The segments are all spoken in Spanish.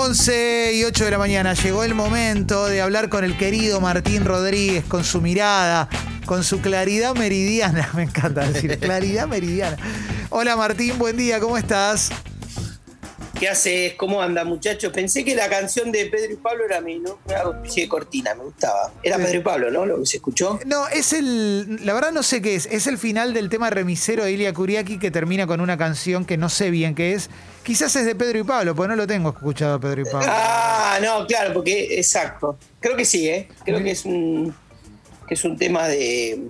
11 y 8 de la mañana llegó el momento de hablar con el querido Martín Rodríguez, con su mirada, con su claridad meridiana. Me encanta decir claridad meridiana. Hola Martín, buen día, ¿cómo estás? ¿Qué haces? ¿Cómo anda, muchachos? Pensé que la canción de Pedro y Pablo era mi, ¿no? Una especie de cortina, me gustaba. Era Pedro y Pablo, ¿no? Lo que se escuchó. No, es el. La verdad no sé qué es. Es el final del tema remisero de Ilia Kuriaki que termina con una canción que no sé bien qué es. Quizás es de Pedro y Pablo, pues no lo tengo escuchado a Pedro y Pablo. Ah, no, claro, porque. Exacto. Creo que sí, ¿eh? Creo que es un. que es un tema de.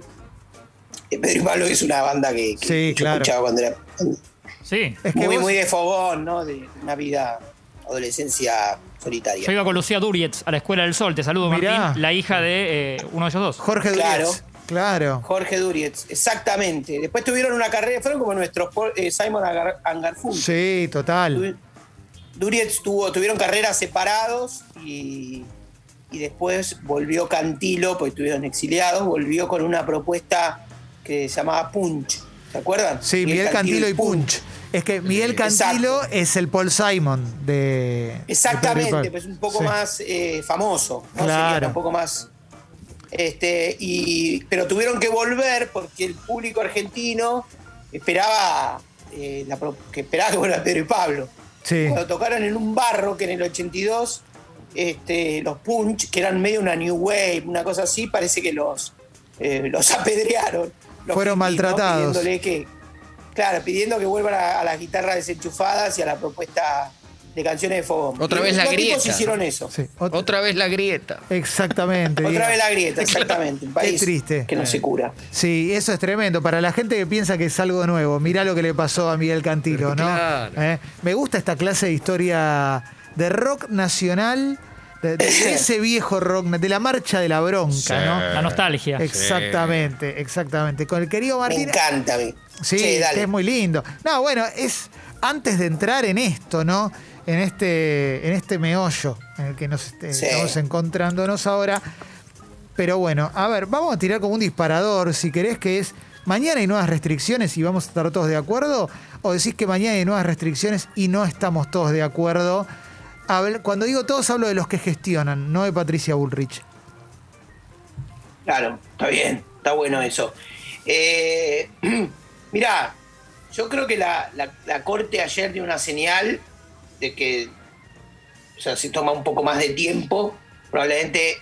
de Pedro y Pablo, que es una banda que, que Sí, yo claro. escuchaba cuando era. Sí. Es que muy, vos- muy de fogón, ¿no? De una vida, adolescencia solitaria. Yo iba con Lucía Durietz a la Escuela del Sol. Te saludo, Mirá. Martín, la hija de eh, uno de ellos dos. Jorge Claro. Durietz. Claro. Jorge Durietz, exactamente. Después tuvieron una carrera, fueron como nuestros eh, Simon Agar- and Garfunkel. Sí, total. Durietz tuvo, tuvieron carreras separados y, y después volvió Cantilo, porque estuvieron exiliados, volvió con una propuesta que se llamaba Punch. ¿Se acuerdan? Sí, Miguel Cantilo y Punch. Es que Miguel Cantilo Exacto. es el Paul Simon de. de Exactamente, Pablo. pues un poco Sí. más eh, famoso, ¿no? Claro. Sería un poco más. Este, y, pero tuvieron que volver porque el público argentino esperaba, eh, la que esperaba que vuelva Pedro y Pablo. Sí. Cuando tocaron en un barro que en el 82, este, los Punch, que eran medio una New Wave, una cosa así, parece que los, eh, los apedrearon. Los Fueron hippies, ¿no? maltratados. Pidiéndole que, claro, pidiendo que vuelvan a, a las guitarras desenchufadas y a la propuesta de canciones de fogón. Otra Y vez la los grieta. hicieron eso. Sí. Otra vez la grieta. Exactamente. Otra vez la grieta, exactamente. Un país triste. que no se cura. Sí, eso es tremendo. Para la gente que piensa que es algo nuevo, mirá lo que le pasó a Miguel Cantilo, ¿no? Claro. ¿Eh? Me gusta esta clase de historia de rock nacional, de, de ese viejo rock, de la marcha de la bronca, Sí. ¿no? La nostalgia. Exactamente, exactamente. Con el querido Me Martín. encanta a mí. Sí, dale. es muy lindo. No, bueno, es antes de entrar en esto, ¿no? En este, en este meollo en el que nos este, Sí. estamos encontrándonos ahora. Pero bueno, a ver, vamos a tirar como un disparador, si querés, que es mañana hay nuevas restricciones y vamos a estar todos de acuerdo, o decís que mañana hay nuevas restricciones y no estamos todos de acuerdo. Cuando digo todos, hablo de los que gestionan, no de Patricia Bullrich. Claro, está bien, está bueno eso. Eh, mirá, yo creo que la, la- la corte ayer dio una señal de que, o sea, si toma un poco más de tiempo, probablemente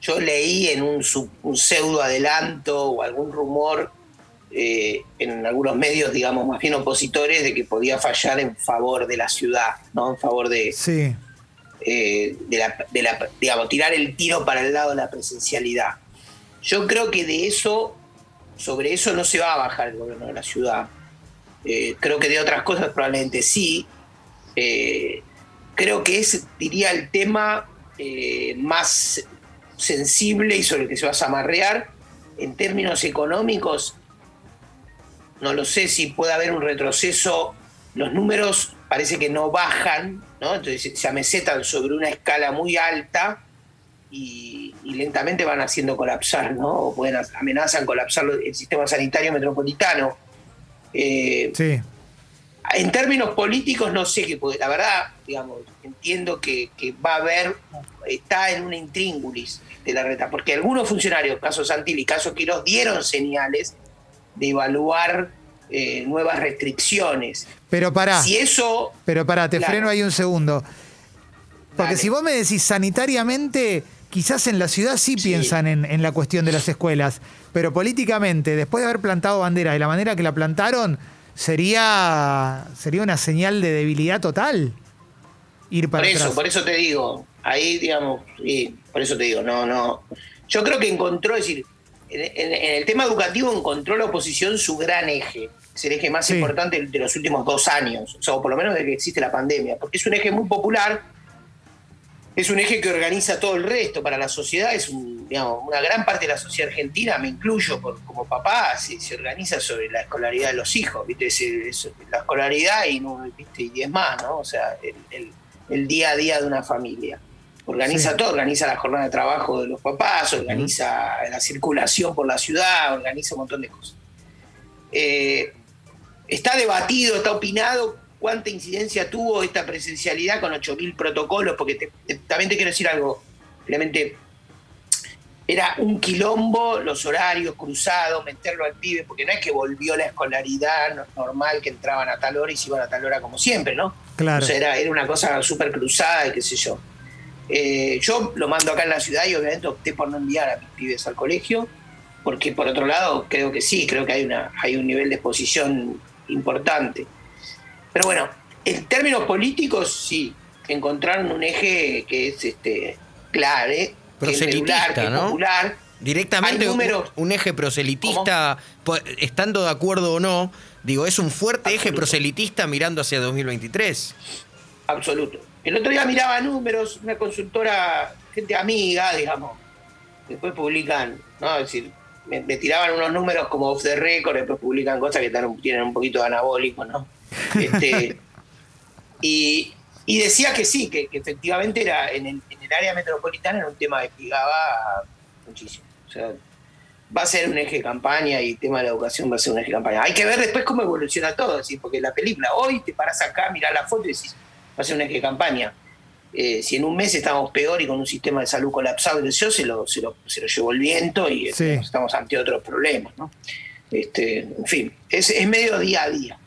yo leí en un, un pseudo adelanto o algún rumor eh, en algunos medios, digamos, más bien opositores, de que podía fallar en favor de la ciudad, ¿no? En favor de, Sí, eh, de la, de la- digamos, tirar el tiro para el lado de la presencialidad. Yo creo que de eso, sobre eso no se va a bajar el gobierno de la ciudad. Eh, creo que de otras cosas probablemente sí. Creo que es, diría, el tema más sensible y sobre el que se va a zamarrear en términos económicos. No lo sé si puede haber un retroceso. Los números parece que no bajan, ¿no? Entonces se amesetan sobre una escala muy alta y, y lentamente van haciendo colapsar, ¿no? O pueden amenazan colapsar el sistema sanitario metropolitano. Eh, sí. en términos políticos no sé qué puede, la verdad, digamos, entiendo que, que va a haber, está en una intríngulis de la reta, porque algunos funcionarios, caso Santilli, caso Quirós, dieron señales de evaluar eh, nuevas restricciones. Pero pará. Si eso, Pero pará, te Claro. freno ahí un segundo. Porque Dale. si vos me decís sanitariamente, quizás en la ciudad sí, Sí. piensan en, en la cuestión de las escuelas, pero políticamente, después de haber plantado bandera de la manera que la plantaron, sería, sería una señal de debilidad total ir para por eso, atrás. por eso te digo, ahí digamos, sí, por eso te digo, no, no. Yo creo que encontró, es decir, en, el tema educativo encontró la oposición su gran eje, es el eje más Sí. importante de los últimos dos años, o sea, o por lo menos desde que existe la pandemia, porque es un eje muy popular, es un eje que organiza todo el resto para la sociedad, es un, digamos, una gran parte de la sociedad argentina, me incluyo por, como papá, se, se organiza sobre la escolaridad de los hijos, ¿viste? Es- es- la escolaridad y, no, ¿viste? y diez más, ¿no? O sea, el, el- el día a día de una familia. Organiza Sí. todo, organiza la jornada de trabajo de los papás, organiza la circulación por la ciudad, organiza un montón de cosas. Eh, está debatido, está opinado cuánta incidencia tuvo esta presencialidad con 8.000 protocolos, porque te- te- también te quiero decir algo, realmente era un quilombo los horarios cruzados, meterlo al pibe, porque no es que volvió la escolaridad no- normal, que entraban a tal hora y se iban a tal hora como siempre, ¿no? Claro. O sea, era, era una cosa súper cruzada y qué sé yo. Eh, yo lo mando acá en la ciudad y obviamente opté por no enviar a mis pibes al colegio, porque por otro lado creo que sí, creo que hay, una, hay un nivel de exposición importante. Pero bueno, en términos políticos sí, encontraron un eje que es este clave, que es Proselitista, regular, que es ¿no? popular. Directamente un, números. un eje proselitista, po- estando de acuerdo o no, digo, es un fuerte eje proselitista mirando hacia 2023. absoluto. El otro día miraba números, una consultora, gente amiga, digamos, después publican, ¿no? Es decir, me, me tiraban unos números como off the record, después publican cosas que están- tienen un poquito de anabólico, ¿no? Este, y, y decía que sí, que, que efectivamente era en el, en el área metropolitana era un tema que pegaba muchísimo. O sea, va a ser un eje de campaña y el tema de la educación va a ser un eje de campaña. Hay que ver después cómo evoluciona todo, ¿sí? porque la película, hoy te paras acá, mirás la foto y decís, va a ser un eje de campaña. Eh, si en un mes estamos peor y con un sistema de salud colapsado, yo se lo, se lo, se lo llevó el viento y Sí. eh, estamos ante otros problemas. ¿no? Este, en fin, es, es medio día a día,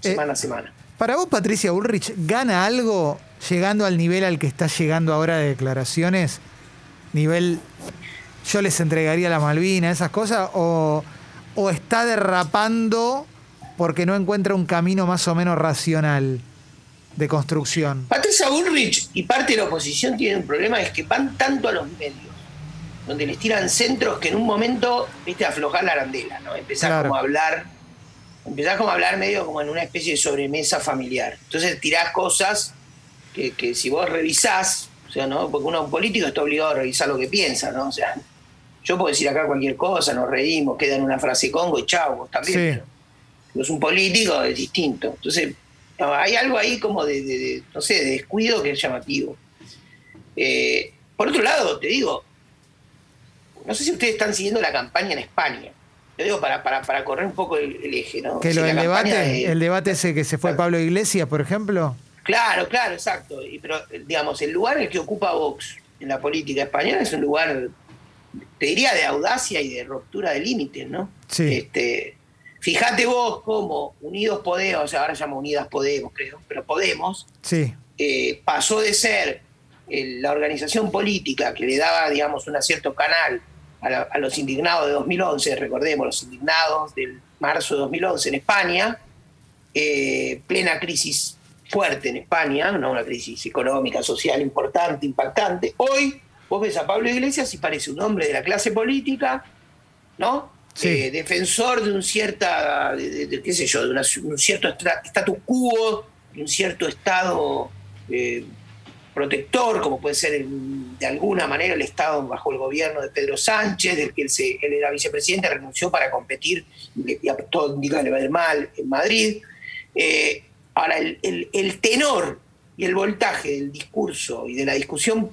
semana a semana. Para vos, Patricia Bullrich, ¿gana algo llegando al nivel al que está llegando ahora de declaraciones? Nivel, yo les entregaría la Malvina, esas cosas, o, o está derrapando porque no encuentra un camino más o menos racional de construcción. Patricia Bullrich y parte de la oposición tienen un problema, es que van tanto a los medios, donde les tiran centros que en un momento, viste, aflojar la arandela, ¿no? Empezar Claro. como a hablar, empezás como a hablar medio como en una especie de sobremesa familiar. Entonces tirás cosas que, que si vos revisás, o sea, ¿no? Porque uno un político está obligado a revisar lo que piensa, ¿no? O sea, yo puedo decir acá cualquier cosa, nos reímos, queda en una frase congo y chau, vos también. Sí. pero- pero es un político, es distinto. Entonces, no, hay algo ahí como de, de- de, no sé, de descuido que es llamativo. Eh, por otro lado, te digo, no sé si ustedes están siguiendo la campaña en España. Te digo para, para, para correr un poco el, el eje, ¿no? Que lo campaña debate, de- el debate ese que se fue Pablo Iglesias, por ejemplo. Claro, claro, exacto. Y, pero, digamos, el lugar en el que ocupa Vox en la política española es un lugar, te diría, de audacia y de ruptura de límites, ¿no? Sí. Este, fíjate vos cómo Unidos Podemos, ahora se llama Unidas Podemos, creo, pero Podemos, Sí, eh, pasó de ser eh, la organización política que le daba, digamos, un cierto canal a, la- a los indignados de 2011, recordemos, los indignados del marzo de 2011 en España, eh, plena crisis fuerte en España, ¿no? una crisis económica, social importante, impactante. Hoy vos ves a Pablo Iglesias y parece un hombre de la clase política, ¿no? Sí. Eh, defensor de un cierta, de, qué sé yo, de un cierto status quo, de un cierto estado eh, protector, como puede ser de alguna manera el estado bajo el gobierno de Pedro Sánchez, del que él, era vicepresidente, renunció para competir, y, a- todo indica le va a ir mal en Madrid. Eh, ahora, el, el- el tenor y el voltaje del discurso y de la discusión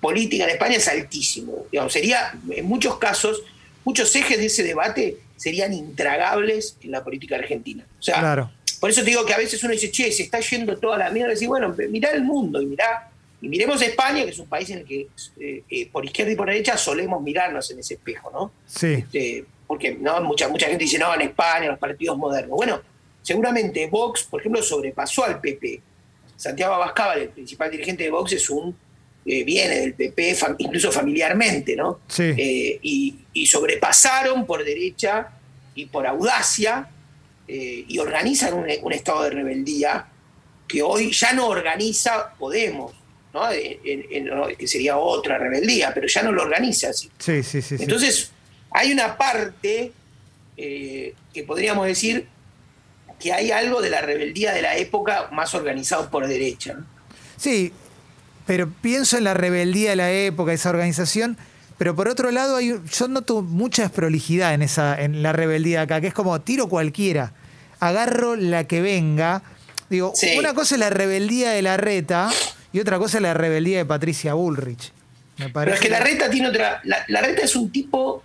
política en España es altísimo. Digamos, sería, en muchos casos, muchos ejes de ese debate serían intragables en la política argentina. O sea, claro. por eso te digo que a veces uno dice, che, se está yendo toda la mierda. Y bueno, mirá el mundo y mirá. Y miremos España, que es un país en el que eh, eh, por izquierda y por derecha solemos mirarnos en ese espejo, ¿no? Sí. Este, porque no mucha, mucha gente dice, no, en España, los partidos modernos. Bueno, seguramente Vox, por ejemplo, sobrepasó al PP. Santiago Abascábal, el principal dirigente de Vox, es un eh, viene del PP, fam- incluso familiarmente, ¿no? Sí. Eh, y, y sobrepasaron por derecha y por audacia eh, y organizan un, un estado de rebeldía que hoy ya no organiza Podemos, ¿no? En- en- en- que sería otra rebeldía, pero ya no lo organiza así. Sí, sí, sí. sí. Entonces, hay una parte que podríamos decir que hay algo de la rebeldía de la época más organizado por derecha. ¿no? Sí, pero pienso en la rebeldía de la época, esa organización, pero por otro lado hay, yo noto mucha desprolijidad en, esa, en la rebeldía acá, que es como tiro cualquiera, agarro la que venga. Digo, Sí. una cosa es la rebeldía de la reta y otra cosa es la rebeldía de Patricia Bullrich. Me Pero es que la reta tiene otra. La, la reta es un tipo,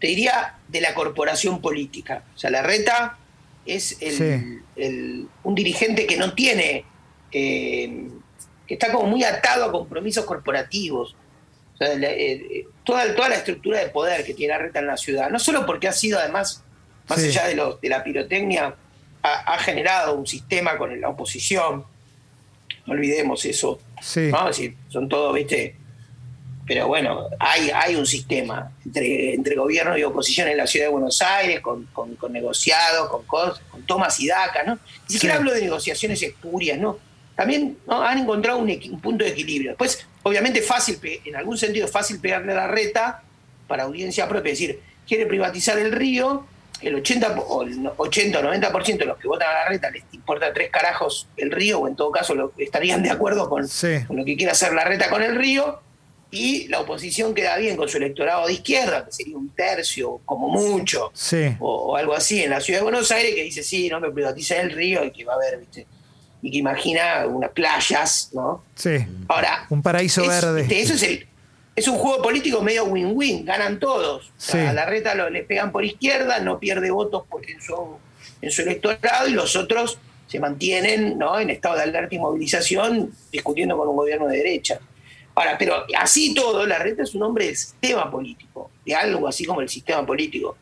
te diría, de la corporación política. O sea, la reta es el- Sí. el- un dirigente que no tiene, eh, que está como muy atado a compromisos corporativos. O sea, la- eh, eh, toda, toda la estructura de poder que tiene Arreta en la ciudad, no solo porque ha sido además, más Sí. allá de, la pirotecnia, ha, ha generado un sistema con la oposición, no olvidemos eso, Sí. ¿no? Es decir, son todos, viste, pero bueno, hay, hay un sistema entre, entre gobierno y oposición en la ciudad de Buenos Aires, con, con, con negociados, con, con tomas y dacas, ¿no? Ni siquiera Sí. hablo de negociaciones espurias, ¿no? También ¿no? han encontrado un, punto de equilibrio. Después, obviamente, fácil, en algún sentido, es fácil pegarle a la reta para audiencia propia, es decir, quiere privatizar el río, el 80 po- o el no- 80 o 90% de los que votan a la reta les importa tres carajos el río, o en todo caso lo, estarían de acuerdo con, Sí. con lo que quiere hacer la reta con el río, y la oposición queda bien con su electorado de izquierda, que sería un tercio, como mucho, Sí. o, o algo así, en la ciudad de Buenos Aires, que dice, sí, no me privaticen el río, y que va a haber, ¿viste? Y que imagina unas playas, ¿no? Sí. Ahora, Un paraíso es- verde. este, eso es el. Es un juego político medio win-win, ganan todos. O sea, Sí. A la reta lo, le pegan por izquierda, no pierde votos porque en su, en su electorado y los otros se mantienen ¿no? en estado de alerta y movilización discutiendo con un gobierno de derecha. Ahora, pero así todo, la reta es un hombre del sistema político, de algo así como el sistema político.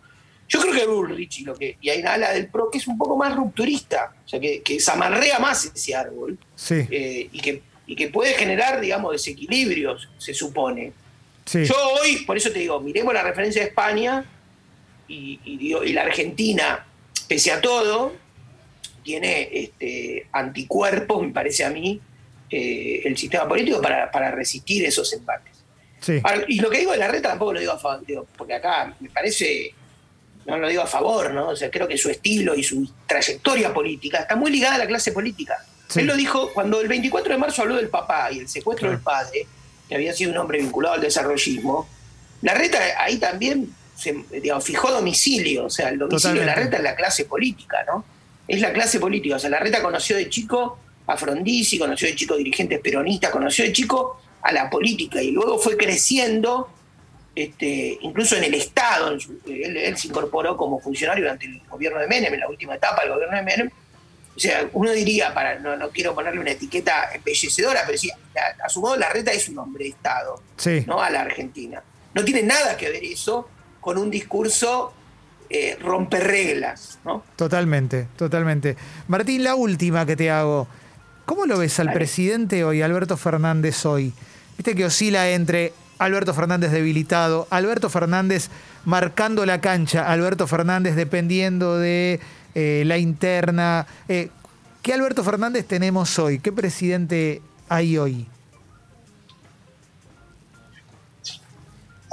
Yo creo que Bullrich y, lo que, y hay una ala del PRO que es un poco más rupturista, o sea, que, que zamarrea más ese árbol Sí. eh, y, que, y que puede generar, digamos, desequilibrios, se supone. Sí. Yo hoy, por eso te digo, miremos la referencia de España y, y digo, y la Argentina, pese a todo, tiene este, anticuerpos, me parece a mí, eh, el sistema político para, para resistir esos embates. Sí. Ahora, y lo que digo de la reta tampoco lo digo a favor, digo, porque acá me parece, no lo digo a favor, ¿no? O sea, creo que su estilo y su trayectoria política está muy ligada a la clase política. Sí. Él lo dijo cuando el 24 de marzo habló del papá y el secuestro del padre, que había sido un hombre vinculado al desarrollismo. La reta ahí también se, digamos, fijó domicilio, o sea, el domicilio de la Totalmente. reta es la clase política, ¿no? Es la clase política, o sea, la reta conoció de chico a Frondizi, conoció de chico dirigentes peronistas, conoció de chico a la política y luego fue creciendo, este, incluso en el Estado, en su- él, él se incorporó como funcionario durante el gobierno de Menem, en la última etapa del gobierno de Menem. O sea, uno diría, para no, no quiero ponerle una etiqueta embellecedora, pero sí, a, a su modo la reta es un hombre de Estado, Sí. ¿no? A la Argentina. No tiene nada que ver eso con un discurso eh, romper reglas, ¿no? Totalmente, totalmente. Martín, la última que te hago. ¿Cómo lo ves al presidente hoy, Alberto Fernández hoy? Viste que oscila entre Alberto Fernández debilitado, Alberto Fernández marcando la cancha, Alberto Fernández dependiendo de eh, la interna. Eh, ¿Qué Alberto Fernández tenemos hoy? ¿Qué presidente hay hoy?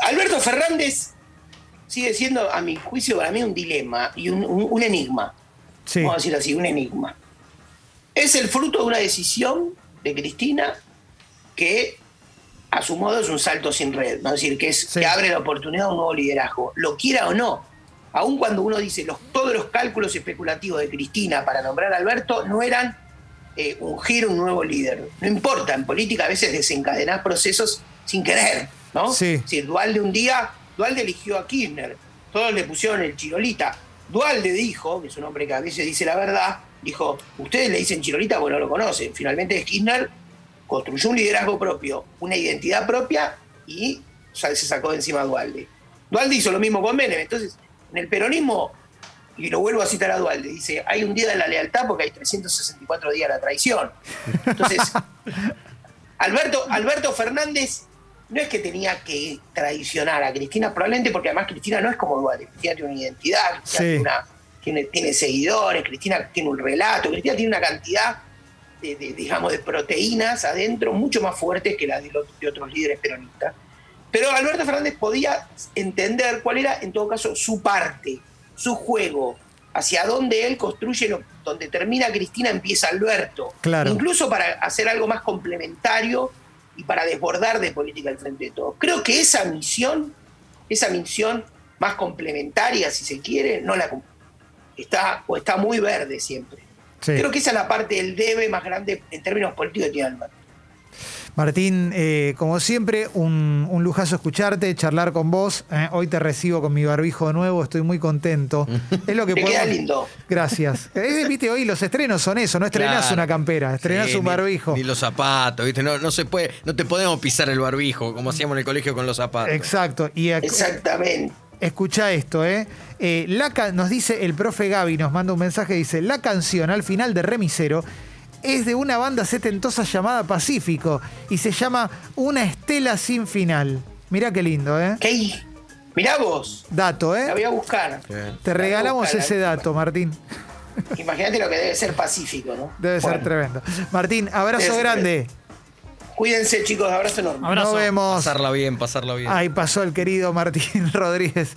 Alberto Fernández sigue siendo, a mi juicio, para mí un dilema y un, un- un enigma. Sí, Vamos a decirlo así, un enigma. Es el fruto de una decisión de Cristina que, a su modo, es un salto sin red. ¿no? Es decir, que, es, Sí. que abre la oportunidad a un nuevo liderazgo. Lo quiera o no. Aun cuando uno dice los, todos los cálculos especulativos de Cristina para nombrar a Alberto no eran eh, ungir un nuevo líder. No importa, en política a veces desencadenar procesos sin querer, ¿no? Sí. Es decir, Dualde un día, Dualde eligió a Kirchner, todos le pusieron el chirolita. Dualde dijo, que es un hombre que a veces dice la verdad, dijo, ustedes le dicen chirolita porque no lo conocen. Finalmente Kirchner construyó un liderazgo propio, una identidad propia y se sacó de encima a Dualde. Dualde hizo lo mismo con Menem. Entonces, en el peronismo, y lo vuelvo a citar a Dualde, dice, hay un día de la lealtad porque hay 364 días de la traición. Entonces, Alberto, Alberto Fernández no es que tenía que traicionar a Cristina, probablemente porque además Cristina no es como Dualde. Cristina tiene una identidad, Cristina Sí. tiene, una- tiene, tiene seguidores, Cristina tiene un relato, Cristina tiene una cantidad de, de, digamos, de proteínas adentro mucho más fuertes que las de, los- de otros líderes peronistas. Pero Alberto Fernández podía entender cuál era, en todo caso, su parte, su juego, hacia dónde él construye, lo, donde termina Cristina, empieza Alberto. Claro. Incluso para hacer algo más complementario y para desbordar de política al frente de todo. Creo que esa misión, esa misión más complementaria, si se quiere, no la está o está muy verde siempre. Sí. Creo que esa es la parte del debe más grande en términos políticos que tiene Alberto. Martín, eh, como siempre, un, un lujazo escucharte, charlar con vos. Eh, hoy te recibo con mi barbijo nuevo, estoy muy contento. Es lo que Te podemos- queda lindo. Gracias. Eh, Viste, hoy los estrenos son eso, no estrenás Claro. una campera, estrenás Sí, un ni- barbijo. Ni, los zapatos, ¿viste? No, no se puede, no te podemos pisar el barbijo, como hacíamos en el colegio con los zapatos. Exacto. Y ac- Exactamente. Escucha esto, ¿eh? Eh, la nos dice el profe Gaby, nos manda un mensaje, dice, la canción al final de Remisero es de una banda setentosa llamada Pacífico y se llama Una estela sin final. Mirá qué lindo, ¿eh? ¿Qué? Mirá vos. Dato, La ¿eh? voy a buscar. Bien. Te regalamos buscar, ese la- dato, Martín. Imagínate lo que debe ser pacífico, ¿no? Debe ser tremendo. Martín, abrazo Debe ser grande. Cuídense, chicos. Abrazo enorme. Abrazo. Nos vemos. Pasarla bien, pasarla bien. Ahí pasó el querido Martín Rodríguez.